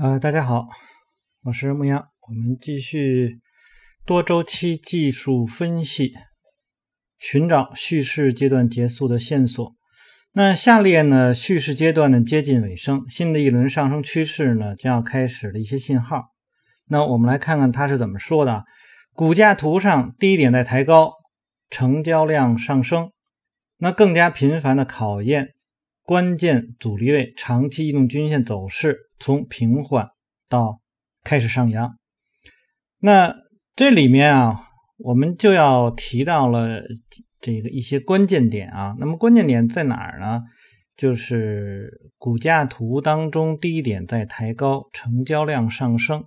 呃，大家好，我是牧羊，我们继续多周期技术分析，寻找叙事阶段结束的线索。那下列呢，叙事阶段呢接近尾声，新的一轮上升趋势呢将要开始的一些信号。那我们来看看它是怎么说的。股价图上低点在抬高，成交量上升，那更加频繁的考验。关键阻力位长期移动均线走势从平缓到开始上扬，那这里面啊，我们就要提到了这个一些关键点啊。那么关键点在哪儿呢？就是股价图当中低点在抬高，成交量上升。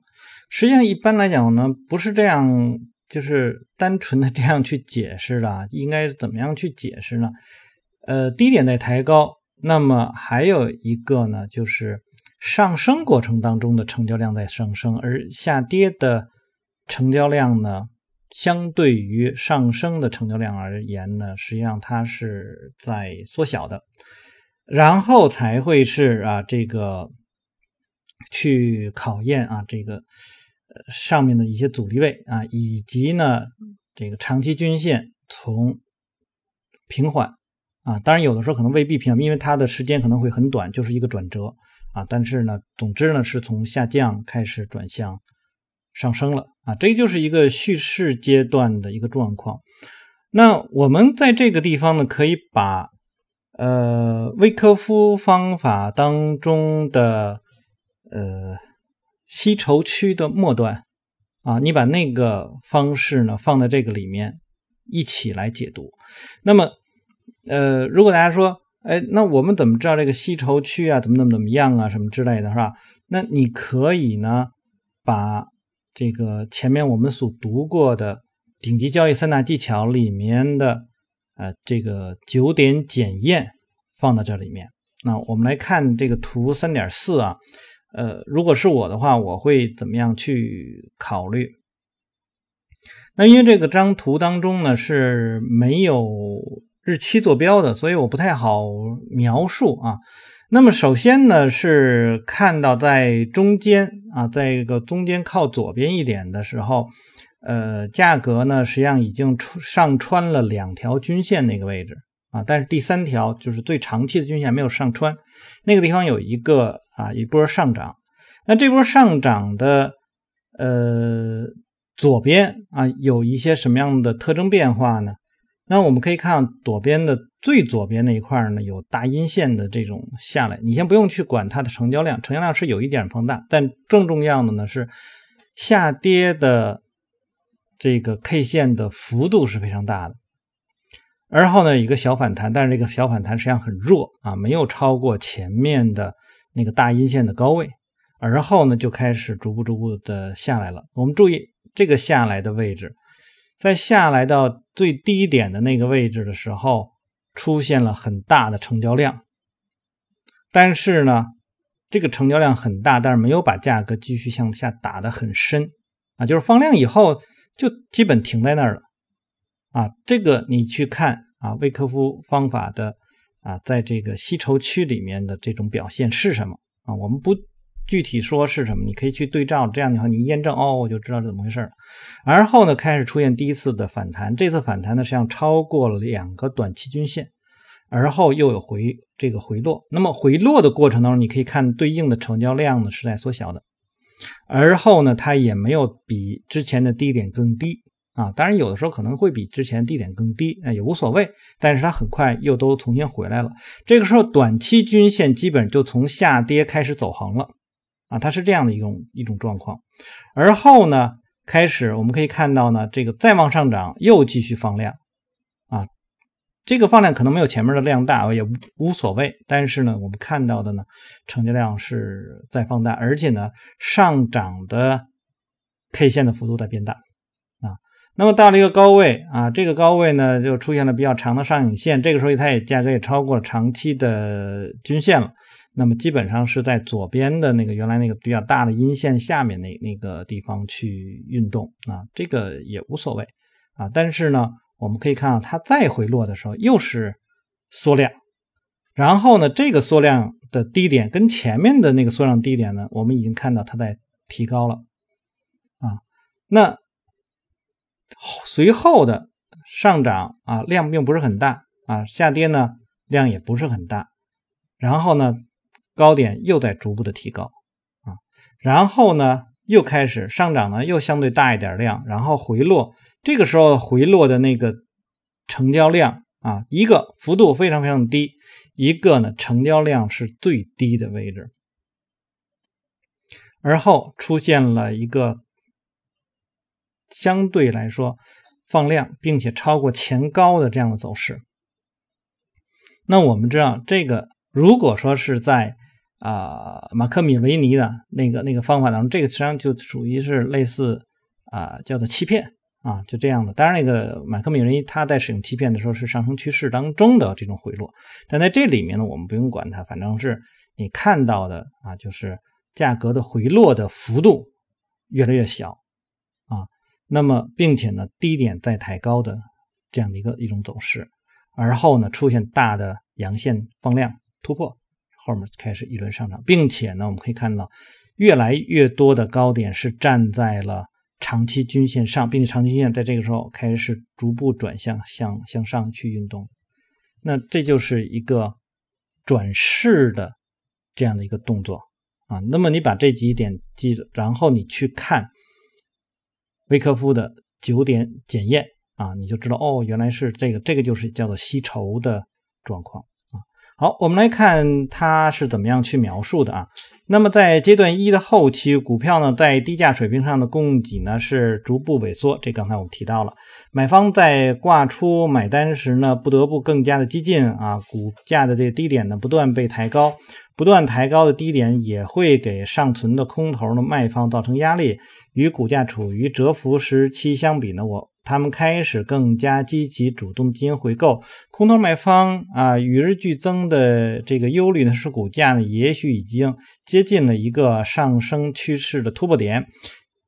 实际上一般来讲呢，不是这样，就是单纯的这样去解释的。应该怎么样去解释呢？呃，低点在抬高。那么还有一个呢，就是上升过程当中的成交量在上升，而下跌的成交量呢，相对于上升的成交量而言呢，实际上它是在缩小的，然后才会是啊这个去考验啊这个呃上面的一些阻力位啊，以及呢这个长期均线从平缓。啊，当然有的时候可能未必平，因为它的时间可能会很短，就是一个转折啊。但是呢，总之呢，是从下降开始转向上升了啊。这就是一个叙事阶段的一个状况。那我们在这个地方呢，可以把呃威科夫方法当中的呃吸筹区的末端啊，你把那个方式呢放在这个里面一起来解读，那么。呃，如果大家说，哎，那我们怎么知道这个吸筹区啊，怎么怎么怎么样啊，什么之类的，是吧？那你可以呢，把这个前面我们所读过的顶级交易三大技巧里面的呃这个九点检验放到这里面。那我们来看这个图三点四啊，呃，如果是我的话，我会怎么样去考虑？那因为这个张图当中呢是没有。日期坐标的，所以我不太好描述啊。那么首先呢，是看到在中间啊，在这个中间靠左边一点的时候，呃，价格呢实际上已经上穿了两条均线那个位置啊，但是第三条就是最长期的均线没有上穿，那个地方有一个啊一波上涨。那这波上涨的呃左边啊有一些什么样的特征变化呢？那我们可以看左边的最左边那一块呢，有大阴线的这种下来。你先不用去管它的成交量，成交量是有一点放大，但更重要的呢是下跌的这个 K 线的幅度是非常大的。而后呢，一个小反弹，但是这个小反弹实际上很弱啊，没有超过前面的那个大阴线的高位。而后呢，就开始逐步逐步的下来了。我们注意这个下来的位置。在下来到最低点的那个位置的时候，出现了很大的成交量，但是呢，这个成交量很大，但是没有把价格继续向下打得很深啊，就是放量以后就基本停在那儿了啊。这个你去看啊，魏科夫方法的啊，在这个吸筹区里面的这种表现是什么啊？我们不。具体说是什么，你可以去对照，这样的话你验证哦，我就知道怎么回事了。而后呢，开始出现第一次的反弹，这次反弹呢实际上超过了两个短期均线，而后又有回这个回落。那么回落的过程当中，你可以看对应的成交量呢是在缩小的，而后呢它也没有比之前的低点更低啊。当然有的时候可能会比之前低点更低，那也无所谓。但是它很快又都重新回来了。这个时候短期均线基本就从下跌开始走横了。啊，它是这样的一种一种状况，而后呢，开始我们可以看到呢，这个再往上涨又继续放量，啊，这个放量可能没有前面的量大，也无所谓，但是呢，我们看到的呢，成交量是在放大，而且呢，上涨的 K 线的幅度在变大，啊，那么到了一个高位啊，这个高位呢就出现了比较长的上影线，这个时候它也价格也超过长期的均线了。那么基本上是在左边的那个原来那个比较大的阴线下面那那个地方去运动啊，这个也无所谓啊。但是呢，我们可以看到它再回落的时候又是缩量，然后呢，这个缩量的低点跟前面的那个缩量低点呢，我们已经看到它在提高了啊。那随后的上涨啊，量并不是很大啊，下跌呢量也不是很大，然后呢高点又在逐步的提高啊，然后呢又开始上涨呢，又相对大一点量，然后回落，这个时候回落的那个成交量啊，一个幅度非常非常低。一个呢，成交量是最低的位置，而后出现了一个相对来说放量，并且超过前高的这样的走势。那我们知道，这个如果说是在啊马克米维尼的那个那个方法当中，这个实际上就属于是类似啊叫做欺骗。啊，就这样的。当然，那个马克米维尼他在使用欺骗的时候是上升趋势当中的这种回落，但在这里面呢，我们不用管它，反正是你看到的啊，就是价格的回落的幅度越来越小啊。那么，并且呢，低点在抬高的这样的一个一种走势，而后呢，出现大的阳线放量突破，后面开始一轮上涨，并且呢，我们可以看到越来越多的高点是站在了。长期均线上，并且长期均线在这个时候开始逐步转向向向上去运动，那这就是一个转势的这样的一个动作啊。那么你把这几点记着，然后你去看维克夫的九点检验啊，你就知道哦，原来是这个，这个就是叫做吸筹的状况。好，我们来看它是怎么样去描述的啊。那么在阶段一的后期，股票呢在低价水平上的供给呢是逐步萎缩，这刚才我们提到了。买方在挂出买单时呢，不得不更加的激进啊。股价的这个低点呢不断被抬高，不断抬高的低点也会给尚存的空头的卖方造成压力。与股价处于蛰伏时期相比呢，我。他们开始更加积极主动进行回购，空头买方啊与日俱增的这个忧虑呢，是股价呢也许已经接近了一个上升趋势的突破点，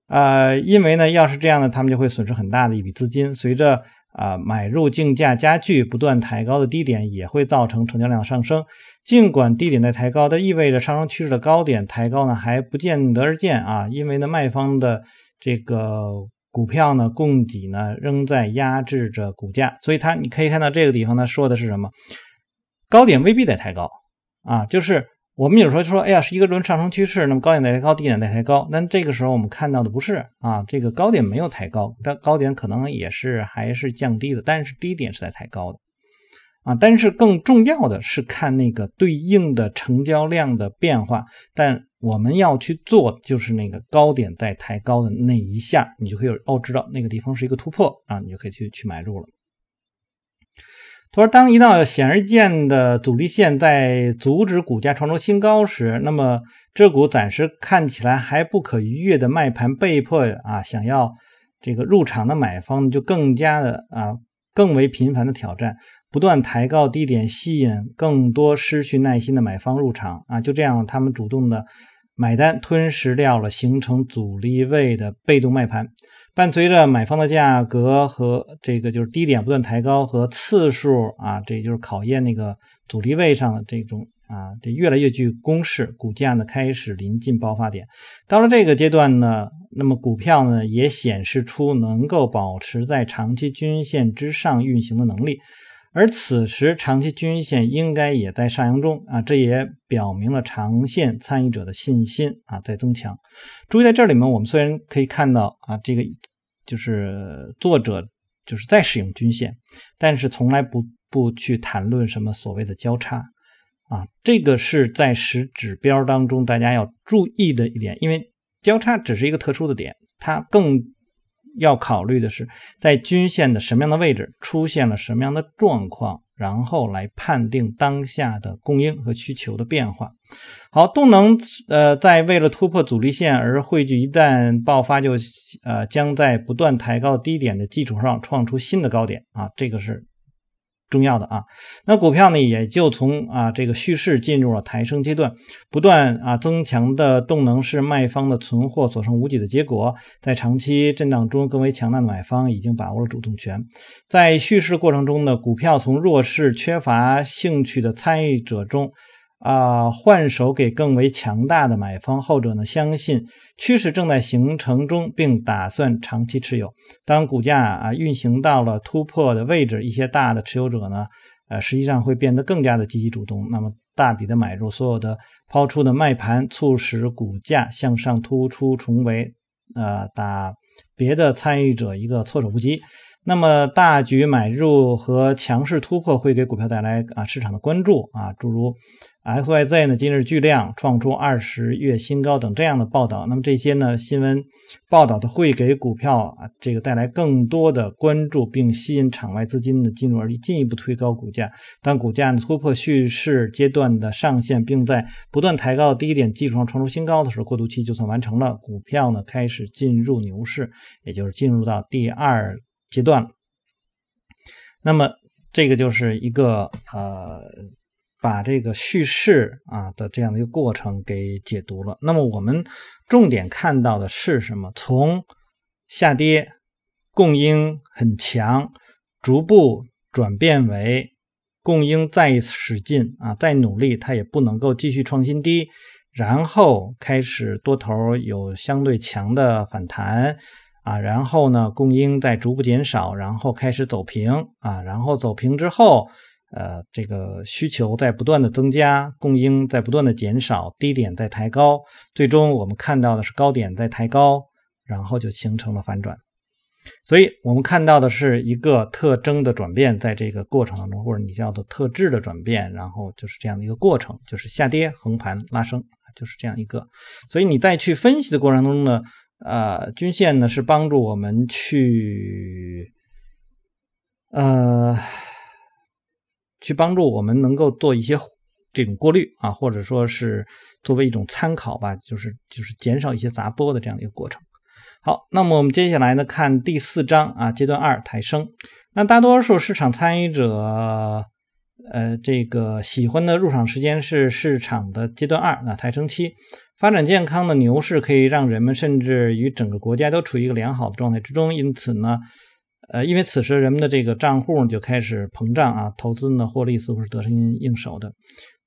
啊，因为呢要是这样呢，他们就会损失很大的一笔资金。随着啊买入竞价加剧，不断抬高的低点也会造成成交量上升。尽管低点在抬高，但意味着上升趋势的高点抬高呢还不见得而见啊，因为呢卖方的这个。股票呢，供给呢仍在压制着股价，所以它你可以看到这个地方呢说的是什么？高点未必得抬高啊，就是我们有时候说，哎呀，是一个轮上升趋势，那么高点在抬高，低点在抬高，但这个时候我们看到的不是啊，这个高点没有抬高，但高点可能也是还是降低的，但是低点是在抬高的啊，但是更重要的是看那个对应的成交量的变化，但。我们要去做，就是那个高点在抬高的那一下，你就可以哦，知道那个地方是一个突破啊，你就可以去去买入了。他说，当一道显而易见的阻力线在阻止股价创出新高时，那么这股暂时看起来还不可逾越的卖盘被迫啊，想要这个入场的买方就更加的啊，更为频繁的挑战。不断抬高低点，吸引更多失去耐心的买方入场啊，就这样，他们主动的。买单吞噬掉了形成阻力位的被动卖盘，伴随着买方的价格和这个就是低点不断抬高和次数啊，这就是考验那个阻力位上的这种啊，这越来越具攻势，股价呢开始临近爆发点。到了这个阶段呢，那么股票呢也显示出能够保持在长期均线之上运行的能力。而此时，长期均线应该也在上扬中啊，这也表明了长线参与者的信心啊在增强。注意，在这里面，我们虽然可以看到啊，这个就是作者就是在使用均线，但是从来不不去谈论什么所谓的交叉啊，这个是在使指标当中大家要注意的一点，因为交叉只是一个特殊的点，它更。要考虑的是，在均线的什么样的位置出现了什么样的状况，然后来判定当下的供应和需求的变化。好，动能呃，在为了突破阻力线而汇聚，一旦爆发，就呃将在不断抬高低点的基础上创出新的高点啊，这个是。重要的啊，那股票呢也就从啊这个蓄势进入了抬升阶段，不断啊增强的动能是卖方的存货所剩无几的结果，在长期震荡中更为强大的买方已经把握了主动权，在蓄势过程中呢，股票从弱势缺乏兴趣的参与者中啊换手给更为强大的买方，后者呢相信趋势正在形成中，并打算长期持有。当股价啊运行到了突破的位置，一些大的持有者呢，呃实际上会变得更加的积极主动，那么大笔的买入，所有的抛出的卖盘，促使股价向上突出重围，呃打别的参与者一个措手不及。那么大举买入和强势突破会给股票带来啊市场的关注啊，诸如 XYZ 呢今日巨量创出二十月新高等这样的报道。那么这些呢新闻报道的会给股票啊这个带来更多的关注，并吸引场外资金的进入，而进一步推高股价。当股价呢突破蓄势阶段的上限，并在不断抬高的低点基础上创出新高的时候，过渡期就算完成了，股票呢开始进入牛市，也就是进入到第二。阶段了，那么这个就是一个呃，把这个叙事啊的这样的一个过程给解读了。那么我们重点看到的是什么？从下跌供应很强，逐步转变为供应再一次使劲啊，再努力，它也不能够继续创新低，然后开始多头有相对强的反弹。啊，然后呢，供应在逐步减少，然后开始走平啊，然后走平之后，呃，这个需求在不断的增加，供应在不断的减少，低点在抬高，最终我们看到的是高点在抬高，然后就形成了反转。所以我们看到的是一个特征的转变，在这个过程当中，或者你叫做特质的转变，然后就是这样的一个过程，就是下跌、横盘、拉升，就是这样一个。所以你再去分析的过程当中呢？呃，均线呢是帮助我们去，呃，去帮助我们能够做一些这种过滤啊，或者说是作为一种参考吧，就是就是减少一些杂波的这样的一个过程。好，那么我们接下来呢看第四章啊，阶段二抬升。那大多数市场参与者，呃，这个喜欢的入场时间是市场的阶段二啊，抬升期。发展健康的牛市可以让人们甚至于整个国家都处于一个良好的状态之中，因此呢，呃，因为此时人们的这个账户就开始膨胀啊，投资呢获利似乎是得心应手的。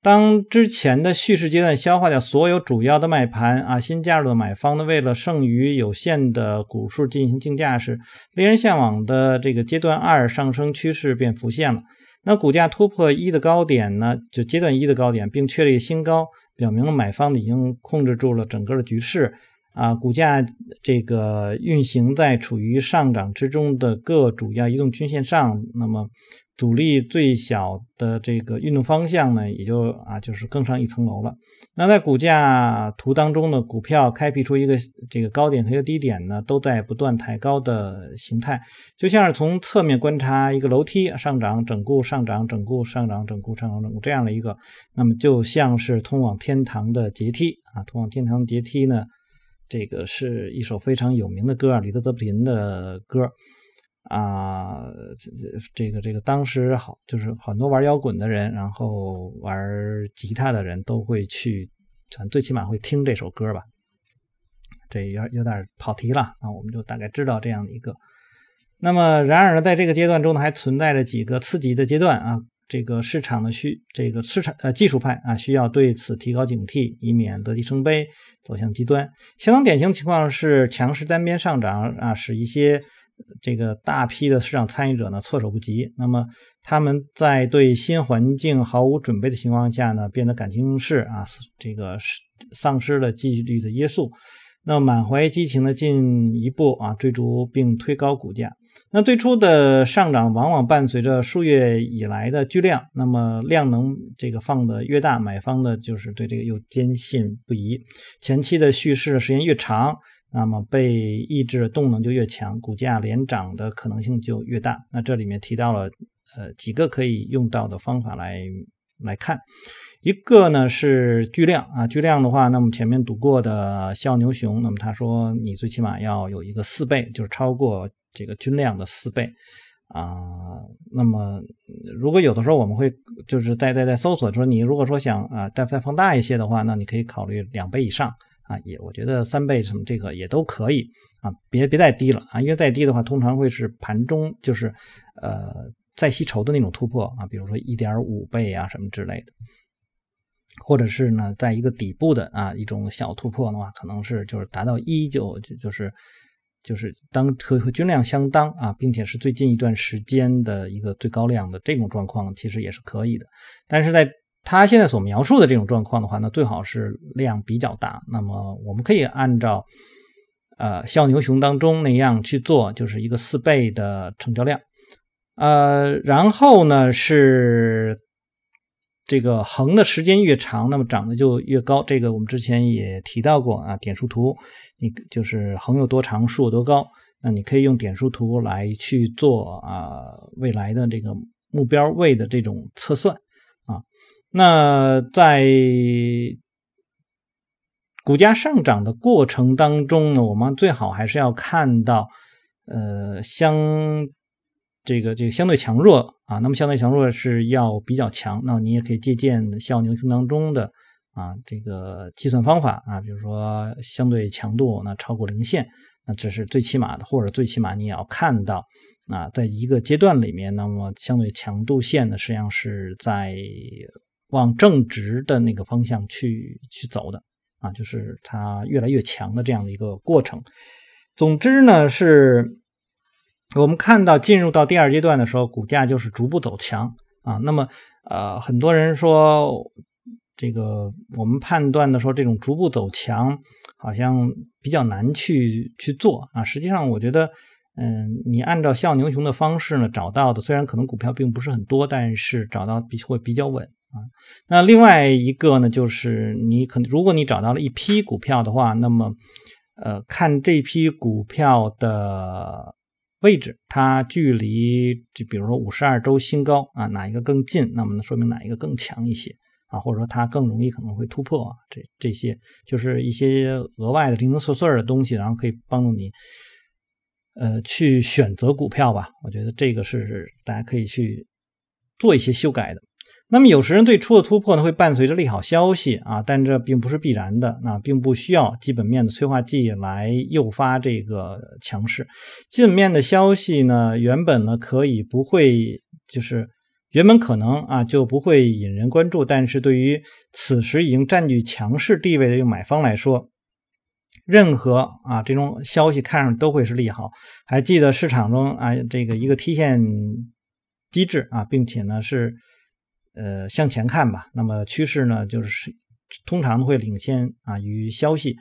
当之前的蓄势阶段消化掉所有主要的卖盘啊，新加入的买方呢为了剩余有限的股数进行竞价时，令人向往的这个阶段二上升趋势便浮现了。那股价突破一的高点呢，就阶段一的高点，并确立新高。表明了买方已经控制住了整个的局势啊，股价这个运行在处于上涨之中的各主要移动均线上，那么。阻力最小的这个运动方向呢，也就啊，就是更上一层楼了。那在股价图当中呢，股票开辟出一个这个高点和一个低点呢，都在不断抬高的形态，就像是从侧面观察一个楼梯上涨、整固、上涨、整固、上涨、整固、上涨、整固这样的一个，那么就像是通往天堂的阶梯啊，通往天堂阶梯呢，这个是一首非常有名的歌啊，李德泽普林的歌。啊，这这个这个当时好，就是很多玩摇滚的人，然后玩吉他的人都会去，最起码会听这首歌吧。这有有点跑题了，那我们就大概知道这样的一个。那么，然而呢，在这个阶段中呢，还存在着几个次级的阶段啊。这个市场的需，这个市场呃技术派啊，需要对此提高警惕，以免乐极生悲，走向极端。相当典型情况是强势单边上涨啊，使一些。这个大批的市场参与者呢措手不及，那么他们在对新环境毫无准备的情况下呢，变得感情用事啊，这个丧失了纪律的约束，那满怀激情的进一步啊追逐并推高股价。那最初的上涨往往伴随着数月以来的巨量，那么量能这个放的越大，买方的就是对这个又坚信不疑，前期的蓄势时间越长。那么被抑制的动能就越强，股价连涨的可能性就越大。那这里面提到了呃几个可以用到的方法来来看，一个呢是巨量啊，巨量的话，那么前面读过的笑牛熊，那么他说你最起码要有一个四倍，就是超过这个均量的四倍啊。那么如果有的时候我们会就是在在在搜索说你如果说想啊再再放大一些的话，那你可以考虑两倍以上。啊，也我觉得三倍什么这个也都可以啊，别别再低了啊，因为再低的话，通常会是盘中就是呃再吸筹的那种突破啊，比如说一点五倍啊什么之类的。或者是呢，在一个底部的啊一种小突破的话，可能是就是达到一九就就是就是当和和均量相当啊，并且是最近一段时间的一个最高量的这种状况，其实也是可以的。但是在他现在所描述的这种状况的话，那最好是量比较大。那么我们可以按照呃小牛熊当中那样去做，就是一个四倍的成交量。呃，然后呢是这个横的时间越长，那么涨的就越高。这个我们之前也提到过啊，点数图，你就是横有多长，竖有多高，那你可以用点数图来去做啊未来的这个目标位的这种测算啊。那在股价上涨的过程当中呢，我们最好还是要看到呃相。这个这个相对强弱啊，那么相对强弱是要比较强，那你也可以借鉴笑牛熊当中的啊这个计算方法啊，比如说相对强度那超过零线，那这是最起码的，或者最起码你也要看到啊，在一个阶段里面，那么相对强度线呢实际上是在往正值的那个方向去去走的啊，就是它越来越强的这样的一个过程。总之呢是。我们看到进入到第二阶段的时候，股价就是逐步走强啊。那么，呃，很多人说这个我们判断的说这种逐步走强好像比较难去去做啊。实际上，我觉得，嗯，你按照笑牛熊的方式呢找到的，虽然可能股票并不是很多，但是找到比会比较稳啊。那另外一个呢，就是你可能如果你找到了一批股票的话，那么，呃，看这批股票的。位置，它距离就比如说五十二周新高啊，哪一个更近？那么呢，说明哪一个更强一些啊？或者说它更容易可能会突破啊？这这些就是一些额外的零零碎碎的东西，然后可以帮助你呃去选择股票吧。我觉得这个是大家可以去做一些修改的。那么有时人对初的突破呢，会伴随着利好消息啊，但这并不是必然的，那并不需要基本面的催化剂来诱发这个强势。基本面的消息呢，原本呢可以不会，就是原本可能啊就不会引人关注，但是对于此时已经占据强势地位的买方来说，任何啊这种消息看上都会是利好。还记得市场中啊这个一个梯线机制啊，并且呢是。呃，向前看吧。那么趋势呢，就是通常会领先啊于消息。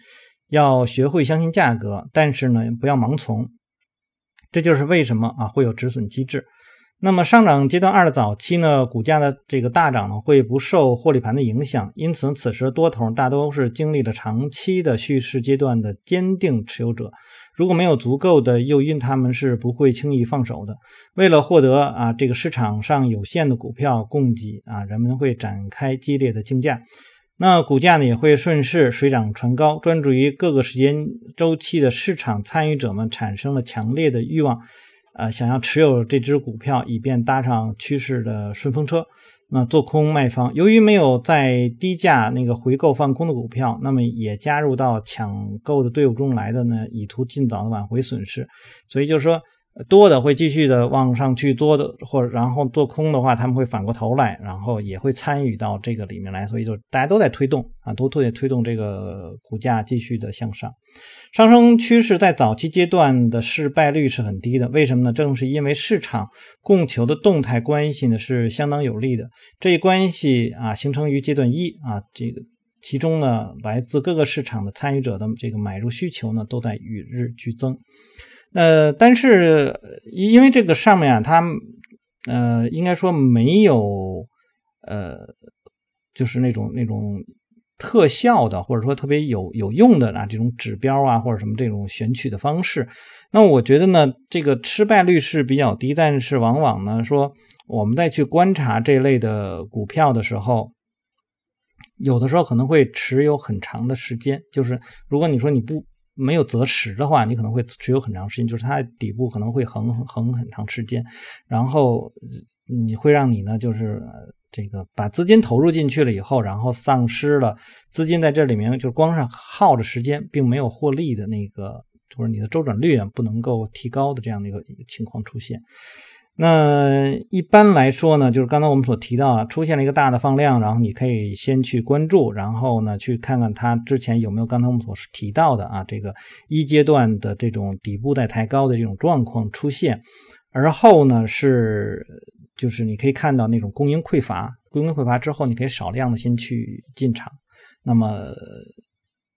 要学会相信价格，但是呢，不要盲从。这就是为什么啊会有止损机制。那么上涨阶段二的早期呢，股价的这个大涨呢，会不受获利盘的影响，因此此时多头大多是经历了长期的蓄势阶段的坚定持有者，如果没有足够的诱因，他们是不会轻易放手的。为了获得啊这个市场上有限的股票供给啊，人们会展开激烈的竞价，那股价呢也会顺势水涨船高。专注于各个时间周期的市场参与者们产生了强烈的欲望。呃，想要持有这只股票，以便搭上趋势的顺风车。那做空卖方，由于没有在低价那个回购放空的股票，那么也加入到抢购的队伍中来的呢，以图尽早的挽回损失。所以就是说。多的会继续的往上去多的，或者然后做空的话，他们会反过头来，然后也会参与到这个里面来，所以就大家都在推动啊，都在推动这个股价继续的向上。上升趋势在早期阶段的失败率是很低的，为什么呢？正是因为市场供求的动态关系呢是相当有利的，这一关系啊形成于阶段一啊，这个其中呢来自各个市场的参与者的这个买入需求呢都在与日俱增。呃，但是因为这个上面啊，它呃，应该说没有呃，就是那种那种特效的，或者说特别有有用的啊这种指标啊，或者什么这种选取的方式。那我觉得呢，这个失败率是比较低，但是往往呢，说我们再去观察这类的股票的时候，有的时候可能会持有很长的时间。就是如果你说你不。没有择时的话，你可能会持有很长时间，就是它底部可能会横横很长时间，然后你会让你呢，就是这个把资金投入进去了以后，然后丧失了资金在这里面就是光是耗着时间，并没有获利的那个，或者你的周转率啊不能够提高的这样的一个情况出现。那一般来说呢，就是刚才我们所提到啊，出现了一个大的放量，然后你可以先去关注，然后呢去看看它之前有没有刚才我们所提到的啊这个一阶段的这种底部在抬高的这种状况出现，而后呢是就是你可以看到那种供应匮乏，供应匮乏之后，你可以少量的先去进场。那么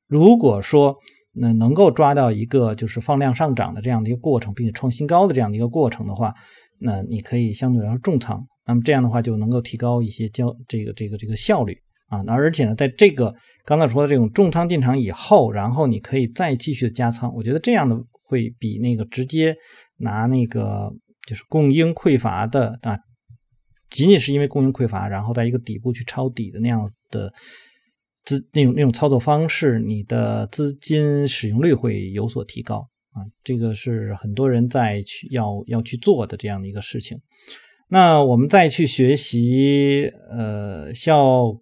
如果说那能够抓到一个就是放量上涨的这样的一个过程，并且创新高的这样的一个过程的话，那你可以相对来说重仓，那么这样的话就能够提高一些交这个这个这个效率啊。那而且呢，在这个刚才说的这种重仓进场以后，然后你可以再继续的加仓，我觉得这样的会比那个直接拿那个就是供应匮乏的啊，仅仅是因为供应匮乏，然后在一个底部去抄底的那样的资那种那种操作方式，你的资金使用率会有所提高。啊，这个是很多人在去要要去做的这样的一个事情。那我们再去学习，呃，效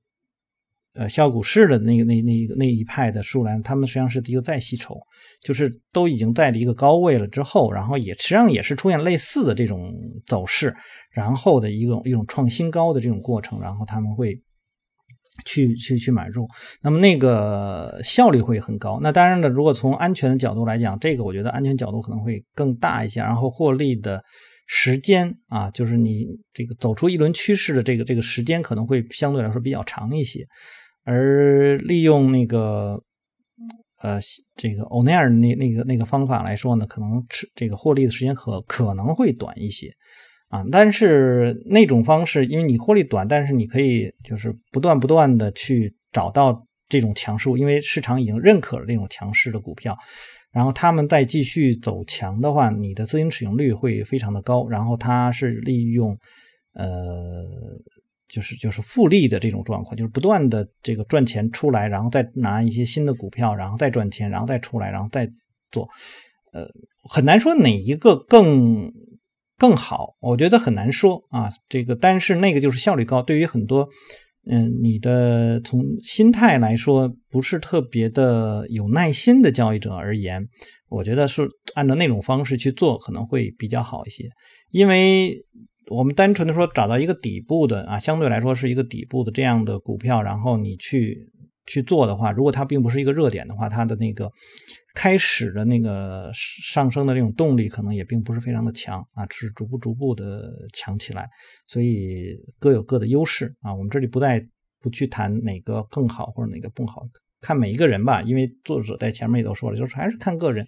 呃效股市的那个那那那一派的数来，他们实际上是一个再吸筹，就是都已经在了一个高位了之后，然后也实际上也是出现类似的这种走势，然后的一种一种创新高的这种过程，然后他们会。去去去买入，那么那个效率会很高。那当然了，如果从安全的角度来讲，这个我觉得安全角度可能会更大一些。然后获利的时间啊，就是你这个走出一轮趋势的这个这个时间可能会相对来说比较长一些。而利用那个呃这个欧奈尔那那个那个方法来说呢，可能吃这个获利的时间可可能会短一些。啊，但是那种方式，因为你获利短，但是你可以就是不断不断的去找到这种强势，因为市场已经认可了这种强势的股票，然后他们再继续走强的话，你的资金使用率会非常的高。然后它是利用呃，就是就是复利的这种状况，就是不断的这个赚钱出来，然后再拿一些新的股票，然后再赚钱，然后再出来，然后再做，呃，很难说哪一个更。更好，我觉得很难说啊。这个，但是那个就是效率高。对于很多，嗯，你的从心态来说不是特别的有耐心的交易者而言，我觉得是按照那种方式去做可能会比较好一些。因为我们单纯的说找到一个底部的啊，相对来说是一个底部的这样的股票，然后你去。去做的话，如果它并不是一个热点的话，它的那个开始的那个上升的那种动力可能也并不是非常的强啊，只是逐步逐步的强起来，所以各有各的优势啊。我们这里不再不去谈哪个更好或者哪个不好，看每一个人吧，因为作者在前面也都说了，就是还是看个人，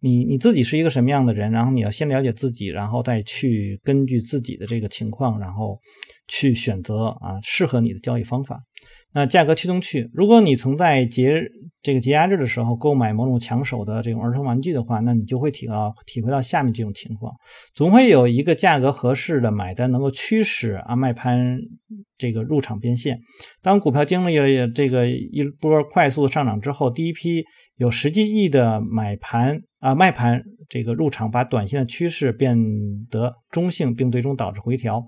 你你自己是一个什么样的人，然后你要先了解自己，然后再去根据自己的这个情况，然后去选择啊适合你的交易方法。那价格驱动去，如果你曾在节这个节假日的时候购买某种抢手的这种儿童玩具的话，那你就会体到体会到下面这种情况：总会有一个价格合适的买单能够驱使啊卖盘这个入场变现。当股票经历了这个一波快速上涨之后，第一批有实际意义的买盘啊卖盘这个入场，把短线的趋势变得中性，并最终导致回调。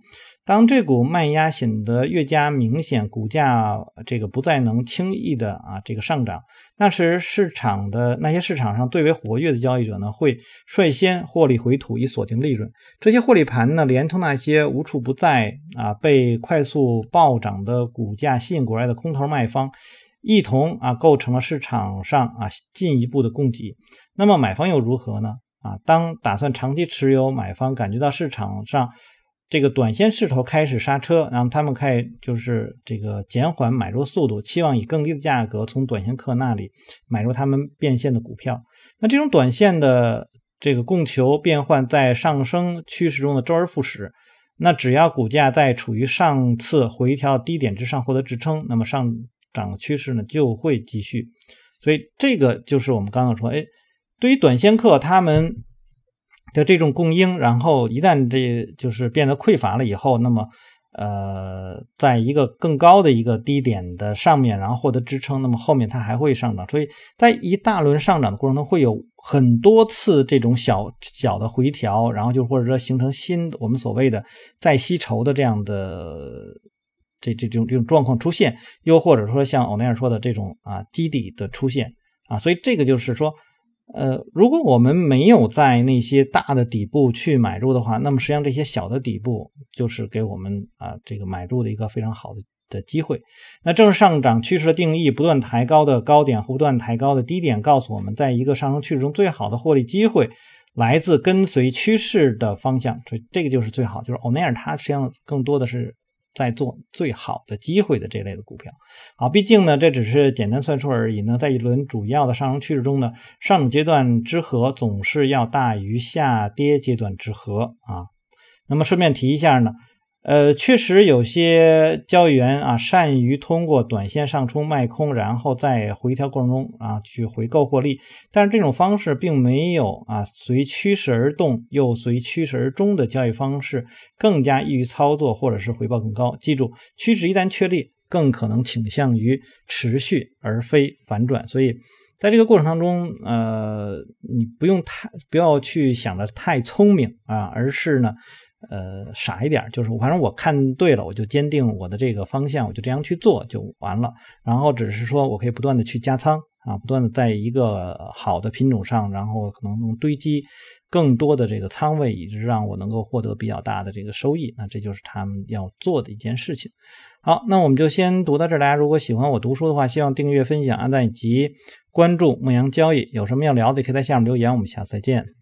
当这股卖压显得越加明显，股价这个不再能轻易的啊这个上涨，那时市场的那些市场上最为活跃的交易者呢，会率先获利回吐以锁定利润。这些获利盘呢，连同那些无处不在啊被快速暴涨的股价吸引过来的空头卖方，一同啊构成了市场上啊进一步的供给。那么买方又如何呢？啊，当打算长期持有买方感觉到市场上。这个短线势头开始刹车，然后他们开就是这个减缓买入速度，期望以更低的价格从短线客那里买入他们变现的股票。那这种短线的这个供求变换在上升趋势中的周而复始。那只要股价在处于上次回调低点之上获得支撑，那么上涨趋势呢就会继续。所以这个就是我们刚刚说，哎，对于短线客他们。的这种供应，然后一旦这就是变得匮乏了以后，那么呃，在一个更高的一个低点的上面，然后获得支撑，那么后面它还会上涨。所以在一大轮上涨的过程中，会有很多次这种小小的回调，然后就或者说形成新我们所谓的再吸筹的这样的这这种这种状况出现，又或者说像欧奈尔说的这种啊基底的出现啊，所以这个就是说。呃，如果我们没有在那些大的底部去买入的话，那么实际上这些小的底部就是给我们啊这个买入的一个非常好的的机会。那正是上涨趋势的定义，不断抬高的高点和不断抬高的低点，告诉我们，在一个上升趋势中，最好的获利机会来自跟随趋势的方向。所以这个就是最好，就是欧奈尔它实际上更多的是。在做最好的机会的这类的股票，好，毕竟呢，这只是简单算数而已呢。在一轮主要的上升趋势中呢，上涨阶段之和总是要大于下跌阶段之和啊。那么顺便提一下呢。呃，确实有些交易员啊，善于通过短线上冲卖空，然后在回调过程中啊去回购获利。但是这种方式并没有啊随趋势而动又随趋势而终的交易方式更加易于操作，或者是回报更高。记住，趋势一旦确立，更可能倾向于持续而非反转。所以在这个过程当中，呃，你不用太不要去想的太聪明啊，而是呢。呃，傻一点，就是反正我看对了，我就坚定我的这个方向，我就这样去做就完了。然后只是说我可以不断的去加仓啊，不断的在一个好的品种上，然后可能能堆积更多的这个仓位，以致让我能够获得比较大的这个收益。那这就是他们要做的一件事情。好，那我们就先读到这儿。大家如果喜欢我读书的话，希望订阅、分享、按赞以及关注牧羊交易。有什么要聊的，可以在下面留言。我们下次再见。